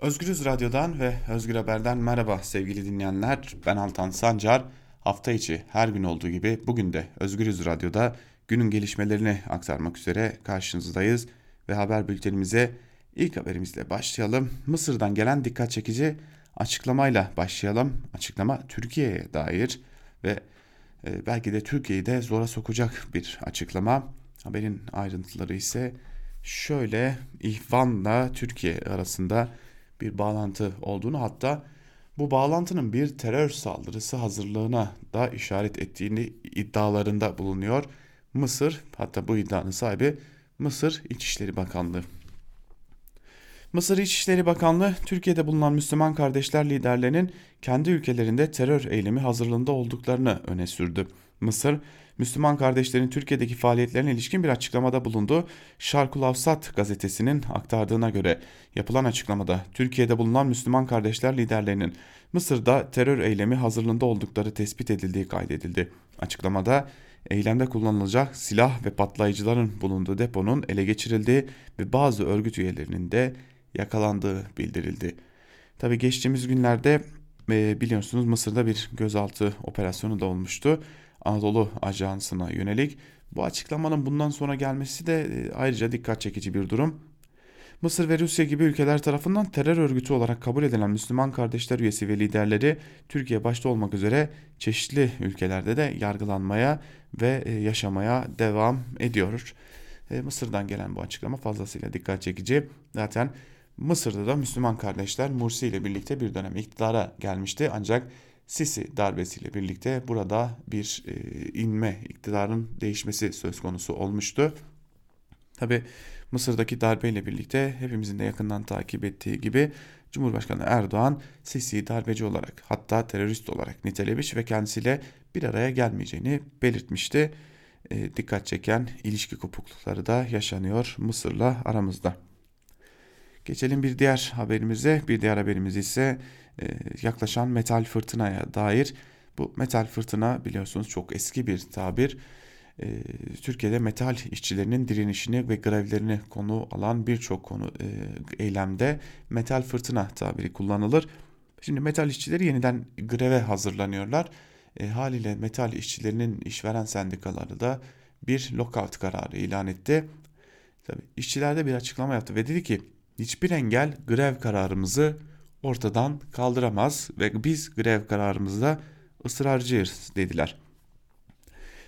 Özgürüz Radyo'dan ve Özgür Haber'den merhaba sevgili dinleyenler. Ben Altan Sancar. Hafta içi her gün olduğu gibi bugün de Özgürüz Radyo'da günün gelişmelerini aktarmak üzere karşınızdayız. Ve haber bültenimize ilk haberimizle başlayalım. Mısır'dan gelen dikkat çekici açıklamayla başlayalım. Açıklama Türkiye'ye dair ve e, belki de Türkiye'yi de zora sokacak bir açıklama. Haberin ayrıntıları ise şöyle İhvan'la Türkiye arasında bir bağlantı olduğunu hatta bu bağlantının bir terör saldırısı hazırlığına da işaret ettiğini iddialarında bulunuyor. Mısır hatta bu iddianın sahibi Mısır İçişleri Bakanlığı. Mısır İçişleri Bakanlığı Türkiye'de bulunan Müslüman kardeşler liderlerinin kendi ülkelerinde terör eylemi hazırlığında olduklarını öne sürdü. Mısır Müslüman kardeşlerin Türkiye'deki faaliyetlerine ilişkin bir açıklamada bulundu. Şarkul Avsat gazetesinin aktardığına göre yapılan açıklamada Türkiye'de bulunan Müslüman kardeşler liderlerinin Mısır'da terör eylemi hazırlığında oldukları tespit edildiği kaydedildi. Açıklamada eylemde kullanılacak silah ve patlayıcıların bulunduğu deponun ele geçirildiği ve bazı örgüt üyelerinin de yakalandığı bildirildi. Tabi geçtiğimiz günlerde e, biliyorsunuz Mısır'da bir gözaltı operasyonu da olmuştu. Anadolu Ajansı'na yönelik. Bu açıklamanın bundan sonra gelmesi de e, ayrıca dikkat çekici bir durum. Mısır ve Rusya gibi ülkeler tarafından terör örgütü olarak kabul edilen Müslüman kardeşler üyesi ve liderleri Türkiye başta olmak üzere çeşitli ülkelerde de yargılanmaya ve e, yaşamaya devam ediyor. E, Mısır'dan gelen bu açıklama fazlasıyla dikkat çekici. Zaten Mısır'da da Müslüman kardeşler Mursi ile birlikte bir dönem iktidara gelmişti ancak Sisi darbesiyle birlikte burada bir e, inme, iktidarın değişmesi söz konusu olmuştu. Tabi Mısır'daki darbeyle birlikte hepimizin de yakından takip ettiği gibi Cumhurbaşkanı Erdoğan Sisi'yi darbeci olarak hatta terörist olarak nitelemiş ve kendisiyle bir araya gelmeyeceğini belirtmişti. E, dikkat çeken ilişki kopuklukları da yaşanıyor Mısır'la aramızda. Geçelim bir diğer haberimize. Bir diğer haberimiz ise e, yaklaşan metal fırtınaya dair. Bu metal fırtına biliyorsunuz çok eski bir tabir. E, Türkiye'de metal işçilerinin direnişini ve grevlerini konu alan birçok konu e, eylemde metal fırtına tabiri kullanılır. Şimdi metal işçileri yeniden greve hazırlanıyorlar. E, haliyle metal işçilerinin işveren sendikaları da bir lockout kararı ilan etti. Tabii işçiler de bir açıklama yaptı ve dedi ki hiçbir engel grev kararımızı ortadan kaldıramaz ve biz grev kararımızda ısrarcıyız dediler.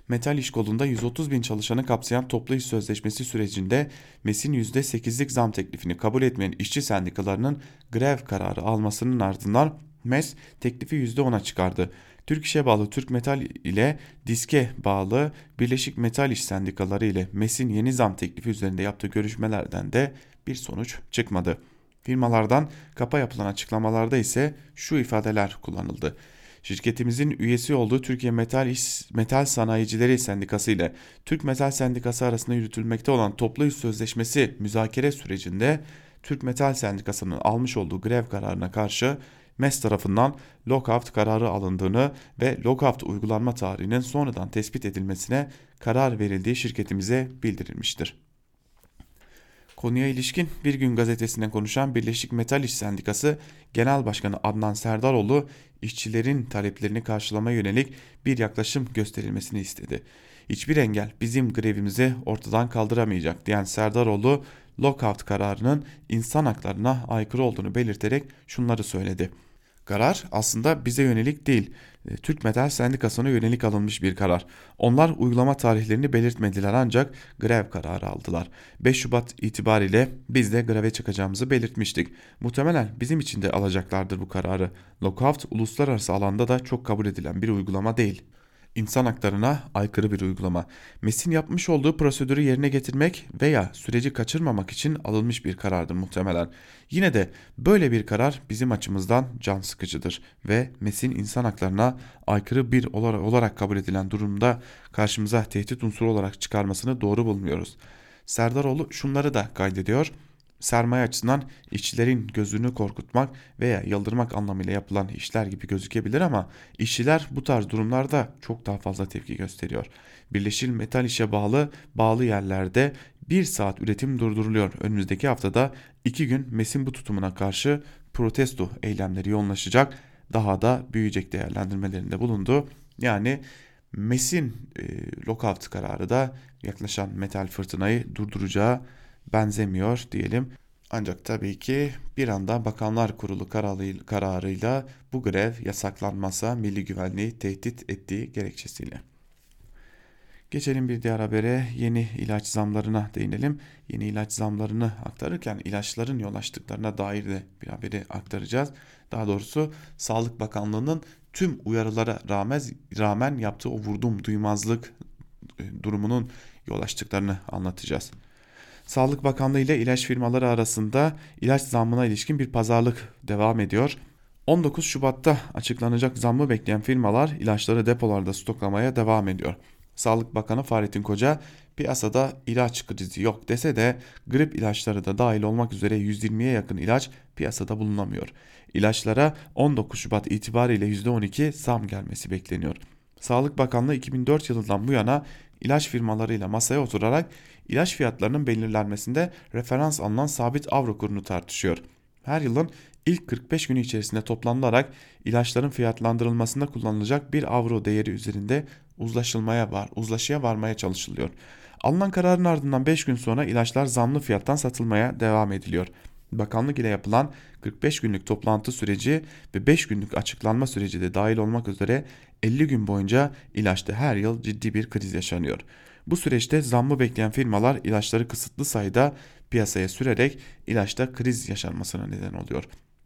Metal iş kolunda 130 bin çalışanı kapsayan toplu iş sözleşmesi sürecinde MES'in %8'lik zam teklifini kabul etmeyen işçi sendikalarının grev kararı almasının ardından MES teklifi %10'a çıkardı. Türk İş'e bağlı Türk Metal ile Diske bağlı Birleşik Metal İş Sendikaları ile MES'in yeni zam teklifi üzerinde yaptığı görüşmelerden de bir sonuç çıkmadı. Firmalardan kapa yapılan açıklamalarda ise şu ifadeler kullanıldı. Şirketimizin üyesi olduğu Türkiye Metal İş, Metal Sanayicileri Sendikası ile Türk Metal Sendikası arasında yürütülmekte olan toplu iş sözleşmesi müzakere sürecinde Türk Metal Sendikası'nın almış olduğu grev kararına karşı MES tarafından lockout kararı alındığını ve lockout uygulanma tarihinin sonradan tespit edilmesine karar verildiği şirketimize bildirilmiştir. Konuya ilişkin Bir Gün gazetesine konuşan Birleşik Metal İş Sendikası Genel Başkanı Adnan Serdaroğlu işçilerin taleplerini karşılama yönelik bir yaklaşım gösterilmesini istedi. Hiçbir engel bizim grevimizi ortadan kaldıramayacak diyen Serdaroğlu lockout kararının insan haklarına aykırı olduğunu belirterek şunları söyledi. Karar aslında bize yönelik değil, e, Türk Metal Sendikası'na yönelik alınmış bir karar. Onlar uygulama tarihlerini belirtmediler ancak grev kararı aldılar. 5 Şubat itibariyle biz de greve çıkacağımızı belirtmiştik. Muhtemelen bizim için de alacaklardır bu kararı. Lockout uluslararası alanda da çok kabul edilen bir uygulama değil insan haklarına aykırı bir uygulama. MES'in yapmış olduğu prosedürü yerine getirmek veya süreci kaçırmamak için alınmış bir karardır muhtemelen. Yine de böyle bir karar bizim açımızdan can sıkıcıdır ve MES'in insan haklarına aykırı bir olarak kabul edilen durumda karşımıza tehdit unsuru olarak çıkarmasını doğru bulmuyoruz. Serdaroğlu şunları da kaydediyor. Sermaye açısından işçilerin gözünü korkutmak veya yıldırmak anlamıyla yapılan işler gibi gözükebilir ama işçiler bu tarz durumlarda çok daha fazla tepki gösteriyor. Birleşik Metal İş'e bağlı bağlı yerlerde bir saat üretim durduruluyor. Önümüzdeki haftada iki gün MES'in bu tutumuna karşı protesto eylemleri yoğunlaşacak. Daha da büyüyecek değerlendirmelerinde bulundu. Yani MES'in e, lockout kararı da yaklaşan metal fırtınayı durduracağı benzemiyor diyelim. Ancak tabii ki bir anda Bakanlar Kurulu kararıyla bu grev yasaklanmasa milli güvenliği tehdit ettiği gerekçesiyle. Geçelim bir diğer habere yeni ilaç zamlarına değinelim. Yeni ilaç zamlarını aktarırken ilaçların yol açtıklarına dair de bir haberi aktaracağız. Daha doğrusu Sağlık Bakanlığı'nın tüm uyarılara rağmen, rağmen yaptığı o vurdum duymazlık e, durumunun yol açtıklarını anlatacağız. Sağlık Bakanlığı ile ilaç firmaları arasında ilaç zammına ilişkin bir pazarlık devam ediyor. 19 Şubat'ta açıklanacak zammı bekleyen firmalar ilaçları depolarda stoklamaya devam ediyor. Sağlık Bakanı Fahrettin Koca piyasada ilaç krizi yok dese de grip ilaçları da dahil olmak üzere 120'ye yakın ilaç piyasada bulunamıyor. İlaçlara 19 Şubat itibariyle %12 zam gelmesi bekleniyor. Sağlık Bakanlığı 2004 yılından bu yana ilaç firmalarıyla masaya oturarak ilaç fiyatlarının belirlenmesinde referans alınan sabit avro kurunu tartışıyor. Her yılın ilk 45 günü içerisinde toplanılarak ilaçların fiyatlandırılmasında kullanılacak bir avro değeri üzerinde uzlaşılmaya var, uzlaşıya varmaya çalışılıyor. Alınan kararın ardından 5 gün sonra ilaçlar zamlı fiyattan satılmaya devam ediliyor. Bakanlık ile yapılan 45 günlük toplantı süreci ve 5 günlük açıklanma süreci de dahil olmak üzere 50 gün boyunca ilaçta her yıl ciddi bir kriz yaşanıyor. Bu süreçte zammı bekleyen firmalar ilaçları kısıtlı sayıda piyasaya sürerek ilaçta kriz yaşanmasına neden oluyor.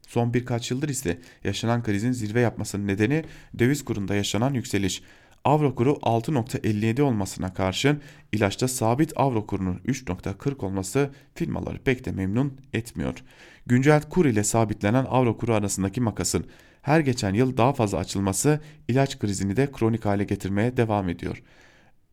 Son birkaç yıldır ise yaşanan krizin zirve yapmasının nedeni döviz kurunda yaşanan yükseliş. Avro kuru 6.57 olmasına karşın ilaçta sabit avro kurunun 3.40 olması firmaları pek de memnun etmiyor. Güncel kur ile sabitlenen avro kuru arasındaki makasın her geçen yıl daha fazla açılması ilaç krizini de kronik hale getirmeye devam ediyor.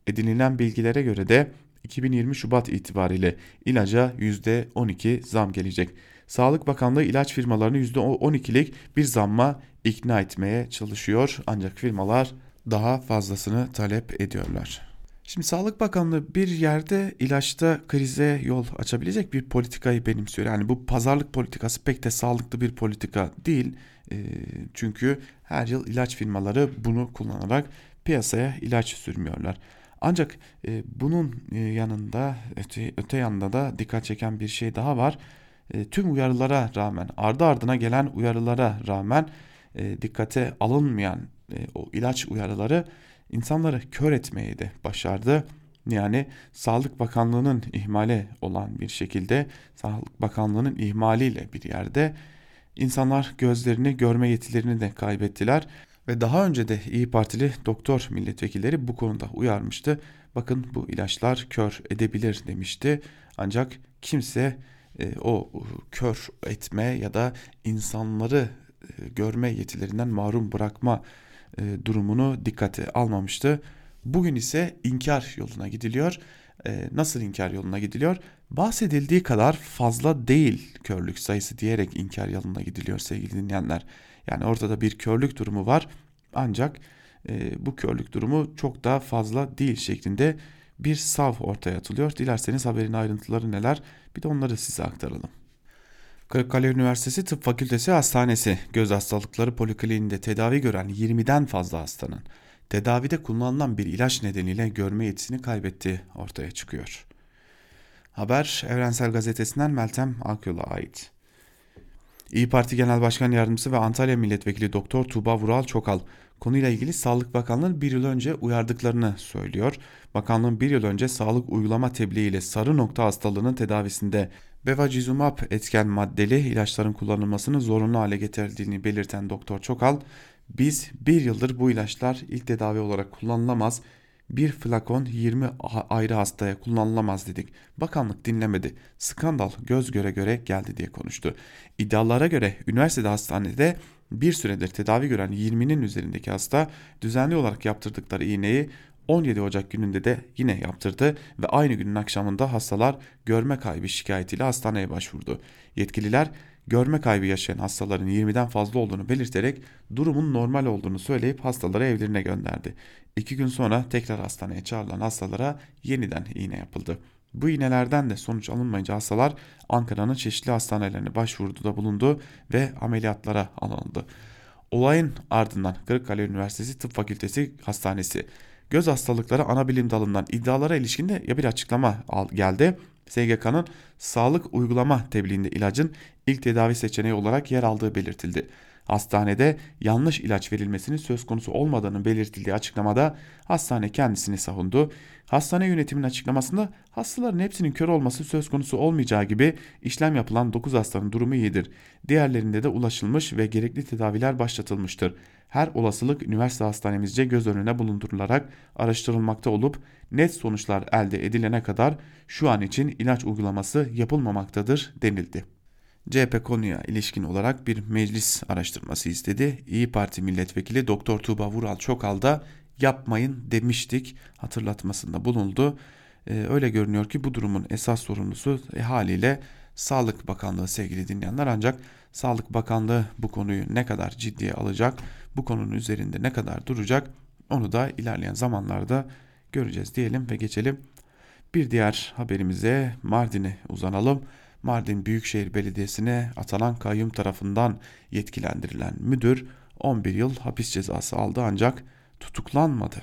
Edinilen bilgilere göre de 2020 Şubat itibariyle ilaca %12 zam gelecek. Sağlık Bakanlığı ilaç firmalarını %12'lik bir zamma ikna etmeye çalışıyor ancak firmalar daha fazlasını talep ediyorlar. Şimdi Sağlık Bakanlığı bir yerde ilaçta krize yol açabilecek bir politikayı benimsiyor. Yani bu pazarlık politikası pek de sağlıklı bir politika değil. E, çünkü her yıl ilaç firmaları bunu kullanarak piyasaya ilaç sürmüyorlar. Ancak e, bunun e, yanında öte, öte yanda da dikkat çeken bir şey daha var. E, tüm uyarılara rağmen ardı ardına gelen uyarılara rağmen dikkate alınmayan e, o ilaç uyarıları insanları kör etmeyi de başardı. Yani Sağlık Bakanlığı'nın ihmale olan bir şekilde Sağlık Bakanlığı'nın ihmaliyle bir yerde insanlar gözlerini görme yetilerini de kaybettiler ve daha önce de İyi Partili doktor milletvekilleri bu konuda uyarmıştı. Bakın bu ilaçlar kör edebilir demişti. Ancak kimse e, o kör etme ya da insanları e, görme yetilerinden mahrum bırakma e, durumunu dikkate almamıştı. Bugün ise inkar yoluna gidiliyor. E, nasıl inkar yoluna gidiliyor? Bahsedildiği kadar fazla değil körlük sayısı diyerek inkar yoluna gidiliyor sevgili dinleyenler. Yani ortada bir körlük durumu var ancak e, bu körlük durumu çok daha fazla değil şeklinde bir sav ortaya atılıyor. Dilerseniz haberin ayrıntıları neler bir de onları size aktaralım. Kırıkkale Üniversitesi Tıp Fakültesi Hastanesi göz hastalıkları polikliniğinde tedavi gören 20'den fazla hastanın tedavide kullanılan bir ilaç nedeniyle görme yetisini kaybettiği ortaya çıkıyor. Haber Evrensel Gazetesi'nden Meltem Akyol'a ait. İyi Parti Genel Başkan Yardımcısı ve Antalya Milletvekili Doktor Tuğba Vural Çokal konuyla ilgili Sağlık Bakanlığı'nın bir yıl önce uyardıklarını söylüyor. Bakanlığın bir yıl önce sağlık uygulama tebliğiyle sarı nokta hastalığının tedavisinde Bevacizumab etken maddeli ilaçların kullanılmasını zorunlu hale getirdiğini belirten Doktor Çokal, biz bir yıldır bu ilaçlar ilk tedavi olarak kullanılamaz, bir flakon 20 ayrı hastaya kullanılamaz dedik. Bakanlık dinlemedi. Skandal göz göre göre geldi diye konuştu. İddialara göre üniversitede hastanede bir süredir tedavi gören 20'nin üzerindeki hasta düzenli olarak yaptırdıkları iğneyi 17 Ocak gününde de yine yaptırdı ve aynı günün akşamında hastalar görme kaybı şikayetiyle hastaneye başvurdu. Yetkililer görme kaybı yaşayan hastaların 20'den fazla olduğunu belirterek durumun normal olduğunu söyleyip hastaları evlerine gönderdi. İki gün sonra tekrar hastaneye çağrılan hastalara yeniden iğne yapıldı. Bu iğnelerden de sonuç alınmayınca hastalar Ankara'nın çeşitli hastanelerine başvuruda bulundu ve ameliyatlara alındı. Olayın ardından Kırıkkale Üniversitesi Tıp Fakültesi Hastanesi göz hastalıkları ana bilim dalından iddialara ilişkin de bir açıklama geldi. SGK'nın sağlık uygulama tebliğinde ilacın ilk tedavi seçeneği olarak yer aldığı belirtildi. Hastanede yanlış ilaç verilmesinin söz konusu olmadığının belirtildiği açıklamada hastane kendisini savundu. Hastane yönetiminin açıklamasında hastaların hepsinin kör olması söz konusu olmayacağı gibi işlem yapılan 9 hastanın durumu iyidir. Diğerlerinde de ulaşılmış ve gerekli tedaviler başlatılmıştır. Her olasılık üniversite hastanemizce göz önüne bulundurularak araştırılmakta olup net sonuçlar elde edilene kadar şu an için ilaç uygulaması yapılmamaktadır denildi. CHP konuya ilişkin olarak bir meclis araştırması istedi. İyi Parti milletvekili Doktor Tuğba Vural Çokal da yapmayın demiştik hatırlatmasında bulundu. Ee, öyle görünüyor ki bu durumun esas sorumlusu e, haliyle Sağlık Bakanlığı sevgili dinleyenler ancak Sağlık Bakanlığı bu konuyu ne kadar ciddiye alacak, bu konunun üzerinde ne kadar duracak onu da ilerleyen zamanlarda göreceğiz diyelim ve geçelim. Bir diğer haberimize Mardin'e uzanalım. Mardin Büyükşehir Belediyesi'ne atanan kayyum tarafından yetkilendirilen müdür 11 yıl hapis cezası aldı ancak tutuklanmadı.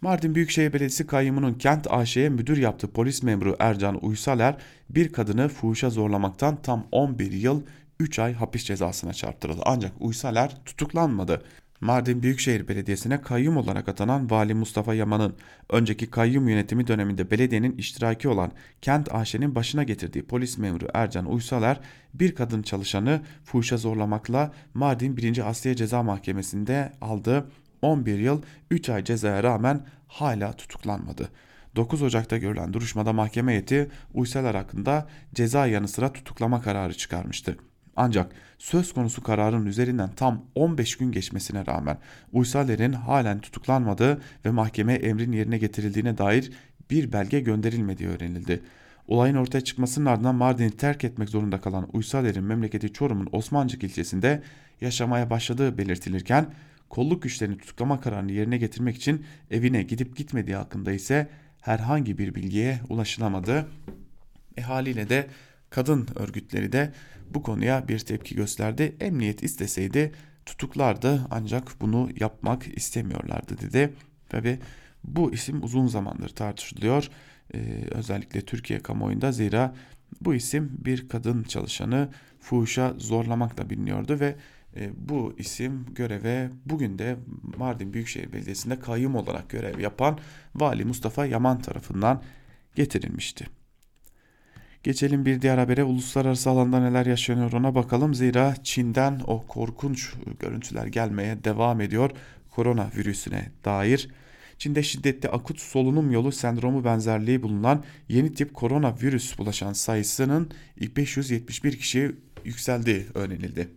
Mardin Büyükşehir Belediyesi kayyumunun kent AŞ'ye müdür yaptığı polis memuru Ercan Uysaler bir kadını fuhuşa zorlamaktan tam 11 yıl 3 ay hapis cezasına çarptırıldı. Ancak Uysaler tutuklanmadı. Mardin Büyükşehir Belediyesi'ne kayyum olarak atanan Vali Mustafa Yaman'ın önceki kayyum yönetimi döneminde belediyenin iştiraki olan Kent AŞ'nin başına getirdiği polis memuru Ercan Uysaler bir kadın çalışanı fuhuşa zorlamakla Mardin 1. Asliye Ceza Mahkemesi'nde aldığı 11 yıl 3 ay cezaya rağmen hala tutuklanmadı. 9 Ocak'ta görülen duruşmada mahkeme heyeti Uysalar hakkında ceza yanı sıra tutuklama kararı çıkarmıştı. Ancak söz konusu kararın üzerinden tam 15 gün geçmesine rağmen Uysaler'in halen tutuklanmadığı ve mahkeme emrin yerine getirildiğine dair bir belge gönderilmediği öğrenildi. Olayın ortaya çıkmasının ardından Mardin'i terk etmek zorunda kalan Uysaler'in memleketi Çorum'un Osmancık ilçesinde yaşamaya başladığı belirtilirken kolluk güçlerini tutuklama kararını yerine getirmek için evine gidip gitmediği hakkında ise herhangi bir bilgiye ulaşılamadı. E haliyle de kadın örgütleri de bu konuya bir tepki gösterdi. Emniyet isteseydi tutuklardı ancak bunu yapmak istemiyorlardı dedi. Tabi bu isim uzun zamandır tartışılıyor. Ee, özellikle Türkiye kamuoyunda zira bu isim bir kadın çalışanı fuhuşa zorlamakla biliniyordu ve e, bu isim göreve bugün de Mardin Büyükşehir Belediyesi'nde kayyum olarak görev yapan Vali Mustafa Yaman tarafından getirilmişti. Geçelim bir diğer habere uluslararası alanda neler yaşanıyor ona bakalım. Zira Çin'den o korkunç görüntüler gelmeye devam ediyor korona virüsüne dair. Çin'de şiddetli akut solunum yolu sendromu benzerliği bulunan yeni tip koronavirüs bulaşan sayısının 571 kişiye yükseldiği öğrenildi.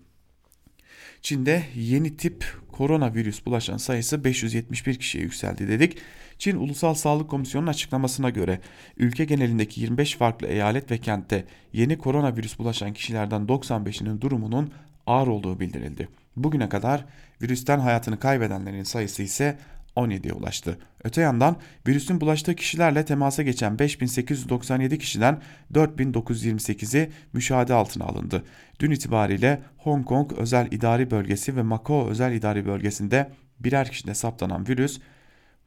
Çin'de yeni tip koronavirüs bulaşan sayısı 571 kişiye yükseldi dedik. Çin Ulusal Sağlık Komisyonu'nun açıklamasına göre ülke genelindeki 25 farklı eyalet ve kentte yeni koronavirüs bulaşan kişilerden 95'inin durumunun ağır olduğu bildirildi. Bugüne kadar virüsten hayatını kaybedenlerin sayısı ise 17'ye ulaştı. Öte yandan virüsün bulaştığı kişilerle temasa geçen 5897 kişiden 4928'i müşahede altına alındı. Dün itibariyle Hong Kong özel idari bölgesi ve Macau özel idari bölgesinde birer kişide saptanan virüs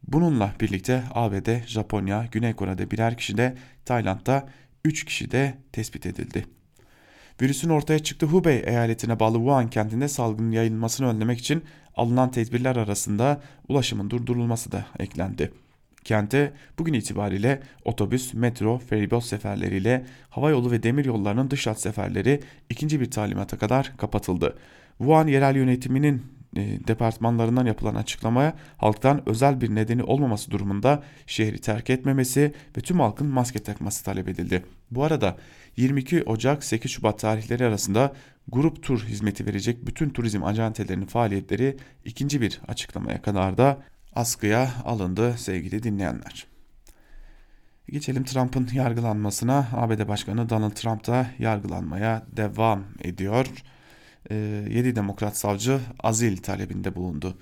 bununla birlikte ABD, Japonya, Güney Kore'de birer kişi de Tayland'da 3 kişi de tespit edildi. Virüsün ortaya çıktığı Hubei eyaletine bağlı Wuhan kentinde salgının yayılmasını önlemek için alınan tedbirler arasında ulaşımın durdurulması da eklendi. Kente bugün itibariyle otobüs, metro, feribot seferleriyle havayolu ve demir yollarının dış hat seferleri ikinci bir talimata kadar kapatıldı. Wuhan yerel yönetiminin e, departmanlarından yapılan açıklamaya halktan özel bir nedeni olmaması durumunda şehri terk etmemesi ve tüm halkın maske takması talep edildi. Bu arada 22 Ocak 8 Şubat tarihleri arasında grup tur hizmeti verecek bütün turizm acentelerinin faaliyetleri ikinci bir açıklamaya kadar da askıya alındı sevgili dinleyenler. Geçelim Trump'ın yargılanmasına. ABD Başkanı Donald Trump da yargılanmaya devam ediyor. 7 ee, demokrat savcı azil talebinde bulundu.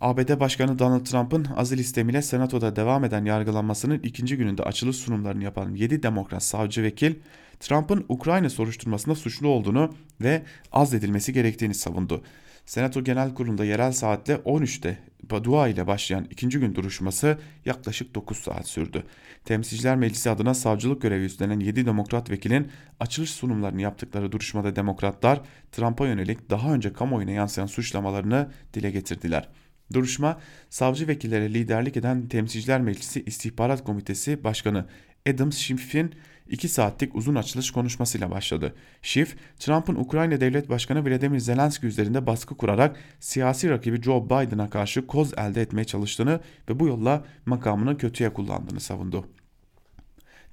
ABD Başkanı Donald Trump'ın azil istemiyle Senato'da devam eden yargılanmasının ikinci gününde açılış sunumlarını yapan 7 demokrat savcı vekil, Trump'ın Ukrayna soruşturmasında suçlu olduğunu ve azledilmesi gerektiğini savundu. Senato Genel Kurulu'nda yerel saatle 13'te dua ile başlayan ikinci gün duruşması yaklaşık 9 saat sürdü. Temsilciler Meclisi adına savcılık görevi üstlenen 7 demokrat vekilin açılış sunumlarını yaptıkları duruşmada demokratlar Trump'a yönelik daha önce kamuoyuna yansıyan suçlamalarını dile getirdiler. Duruşma, savcı vekillere liderlik eden Temsilciler Meclisi İstihbarat Komitesi Başkanı Adam Schiff'in 2 saatlik uzun açılış konuşmasıyla başladı. Schiff, Trump'ın Ukrayna Devlet Başkanı Vladimir Zelenski üzerinde baskı kurarak siyasi rakibi Joe Biden'a karşı koz elde etmeye çalıştığını ve bu yolla makamını kötüye kullandığını savundu.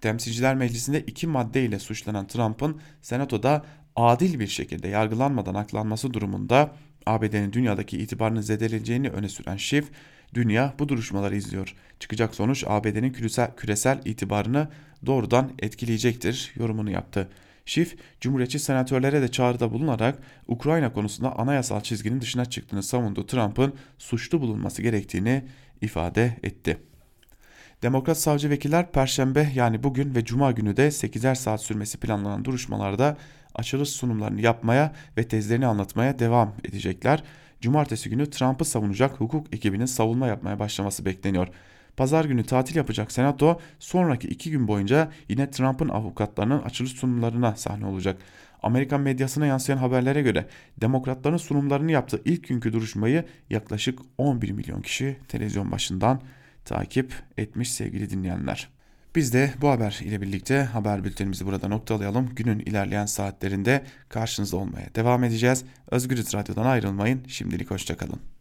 Temsilciler Meclisi'nde iki madde ile suçlanan Trump'ın Senato'da adil bir şekilde yargılanmadan aklanması durumunda ABD'nin dünyadaki itibarını zedeleyeceğini öne süren Schiff, dünya bu duruşmaları izliyor. Çıkacak sonuç ABD'nin küresel, küresel itibarını doğrudan etkileyecektir yorumunu yaptı. Schiff, Cumhuriyetçi senatörlere de çağrıda bulunarak Ukrayna konusunda anayasal çizginin dışına çıktığını savundu. Trump'ın suçlu bulunması gerektiğini ifade etti. Demokrat savcı vekiller Perşembe yani bugün ve Cuma günü de 8'er saat sürmesi planlanan duruşmalarda açılış sunumlarını yapmaya ve tezlerini anlatmaya devam edecekler. Cumartesi günü Trump'ı savunacak hukuk ekibinin savunma yapmaya başlaması bekleniyor. Pazar günü tatil yapacak Senato sonraki iki gün boyunca yine Trump'ın avukatlarının açılış sunumlarına sahne olacak. Amerikan medyasına yansıyan haberlere göre demokratların sunumlarını yaptığı ilk günkü duruşmayı yaklaşık 11 milyon kişi televizyon başından takip etmiş sevgili dinleyenler. Biz de bu haber ile birlikte haber bültenimizi burada noktalayalım. Günün ilerleyen saatlerinde karşınızda olmaya devam edeceğiz. Özgürüz Radyo'dan ayrılmayın. Şimdilik hoşçakalın.